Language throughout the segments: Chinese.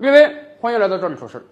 各位，欢迎来到这里说事。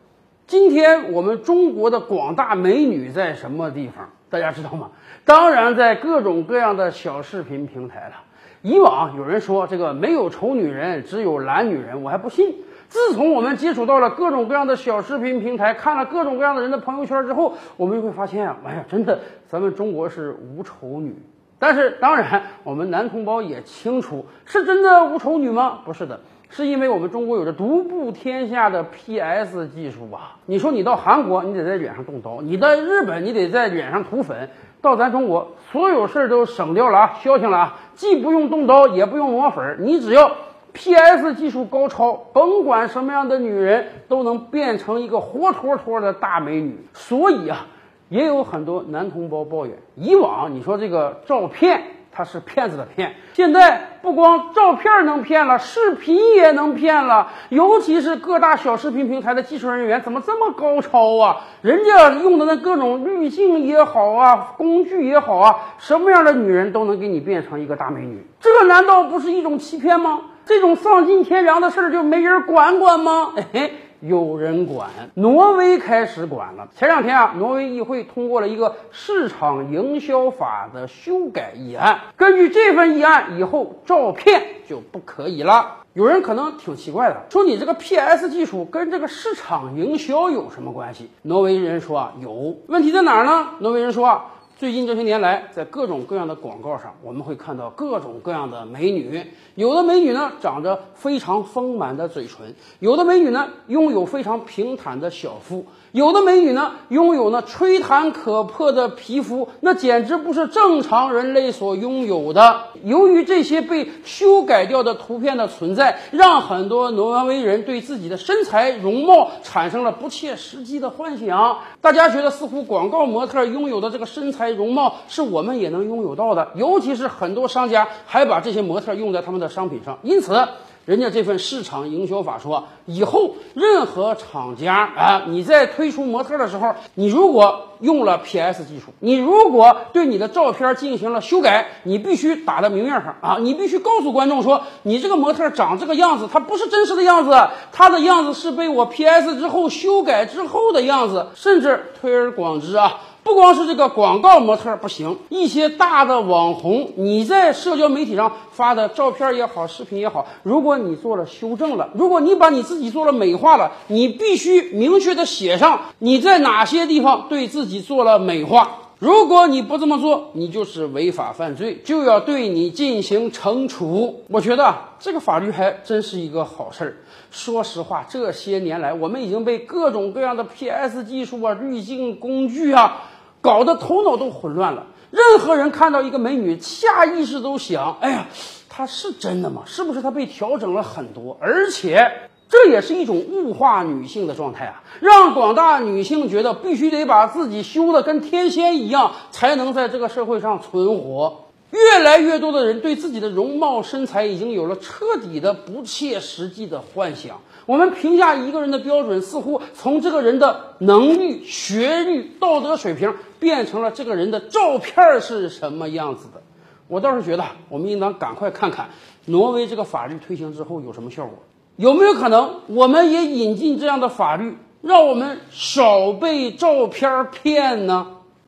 今天我们中国的广大美女在什么地方？大家知道吗？当然在各种各样的小视频平台了。以往有人说这个没有丑女人，只有懒女人，我还不信。自从我们接触到了各种各样的小视频平台，看了各种各样的人的朋友圈之后，我们就会发现啊，哎呀，真的，咱们中国是无丑女。但是当然，我们男同胞也清楚，是真的无丑女吗？不是的。是因为我们中国有着独步天下的 PS 技术啊！你说你到韩国，你得在脸上动刀；你在日本，你得在脸上涂粉；到咱中国，所有事儿都省掉了啊，消停了啊！既不用动刀，也不用抹粉，你只要 PS 技术高超，甭管什么样的女人都能变成一个活脱脱的大美女。所以啊，也有很多男同胞抱怨，以往你说这个照片。他是骗子的骗，现在不光照片能骗了，视频也能骗了。尤其是各大小视频平台的技术人员怎么这么高超啊？人家用的那各种滤镜也好啊，工具也好啊，什么样的女人都能给你变成一个大美女，这难道不是一种欺骗吗？这种丧尽天良的事儿就没人管管吗？嘿嘿。有人管，挪威开始管了。前两天啊，挪威议会通过了一个市场营销法的修改议案。根据这份议案，以后照片就不可以了。有人可能挺奇怪的，说你这个 PS 技术跟这个市场营销有什么关系？挪威人说啊，有。问题在哪儿呢？挪威人说啊。最近这些年来，在各种各样的广告上，我们会看到各种各样的美女。有的美女呢，长着非常丰满的嘴唇；有的美女呢，拥有非常平坦的小腹。有的美女呢，拥有那吹弹可破的皮肤，那简直不是正常人类所拥有的。由于这些被修改掉的图片的存在，让很多挪威人对自己的身材容貌产生了不切实际的幻想。大家觉得，似乎广告模特拥有的这个身材容貌是我们也能拥有到的。尤其是很多商家还把这些模特用在他们的商品上，因此。人家这份市场营销法说，以后任何厂家啊，你在推出模特的时候，你如果用了 PS 技术，你如果对你的照片进行了修改，你必须打在明面上啊，你必须告诉观众说，你这个模特长这个样子，它不是真实的样子，它的样子是被我 PS 之后修改之后的样子，甚至推而广之啊。不光是这个广告模特不行，一些大的网红，你在社交媒体上发的照片也好，视频也好，如果你做了修正了，如果你把你自己做了美化了，你必须明确的写上你在哪些地方对自己做了美化。如果你不这么做，你就是违法犯罪，就要对你进行惩处。我觉得这个法律还真是一个好事儿。说实话，这些年来，我们已经被各种各样的 PS 技术啊、滤镜工具啊。搞得头脑都混乱了。任何人看到一个美女，下意识都想：哎呀，她是真的吗？是不是她被调整了很多？而且这也是一种物化女性的状态啊，让广大女性觉得必须得把自己修的跟天仙一样，才能在这个社会上存活。越来越多的人对自己的容貌身材已经有了彻底的不切实际的幻想。我们评价一个人的标准，似乎从这个人的能力、学历、道德水平，变成了这个人的照片是什么样子的。我倒是觉得，我们应当赶快看看挪威这个法律推行之后有什么效果，有没有可能我们也引进这样的法律，让我们少被照片骗呢？